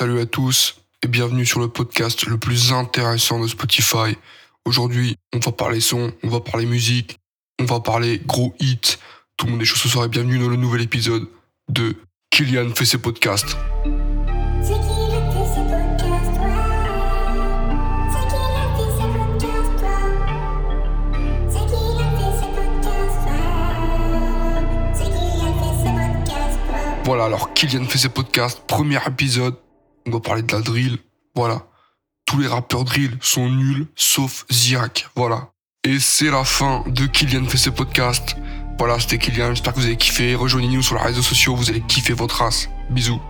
Salut à tous et bienvenue sur le podcast le plus intéressant de Spotify. Aujourd'hui, on va parler son, on va parler musique, on va parler gros hits. Tout le monde est chaud ce soir et bienvenue dans le nouvel épisode de Kylian fait ses podcasts. Voilà, alors Kylian fait ses podcasts, premier épisode, on va parler de la drill. Voilà. Tous les rappeurs drill sont nuls, sauf Ziak. Voilà. Et c'est la fin de Kylian fait ses podcasts. Voilà, c'était Kylian, j'espère que vous avez kiffé. Rejoignez-nous sur les réseaux sociaux, vous allez kiffer votre race. Bisous.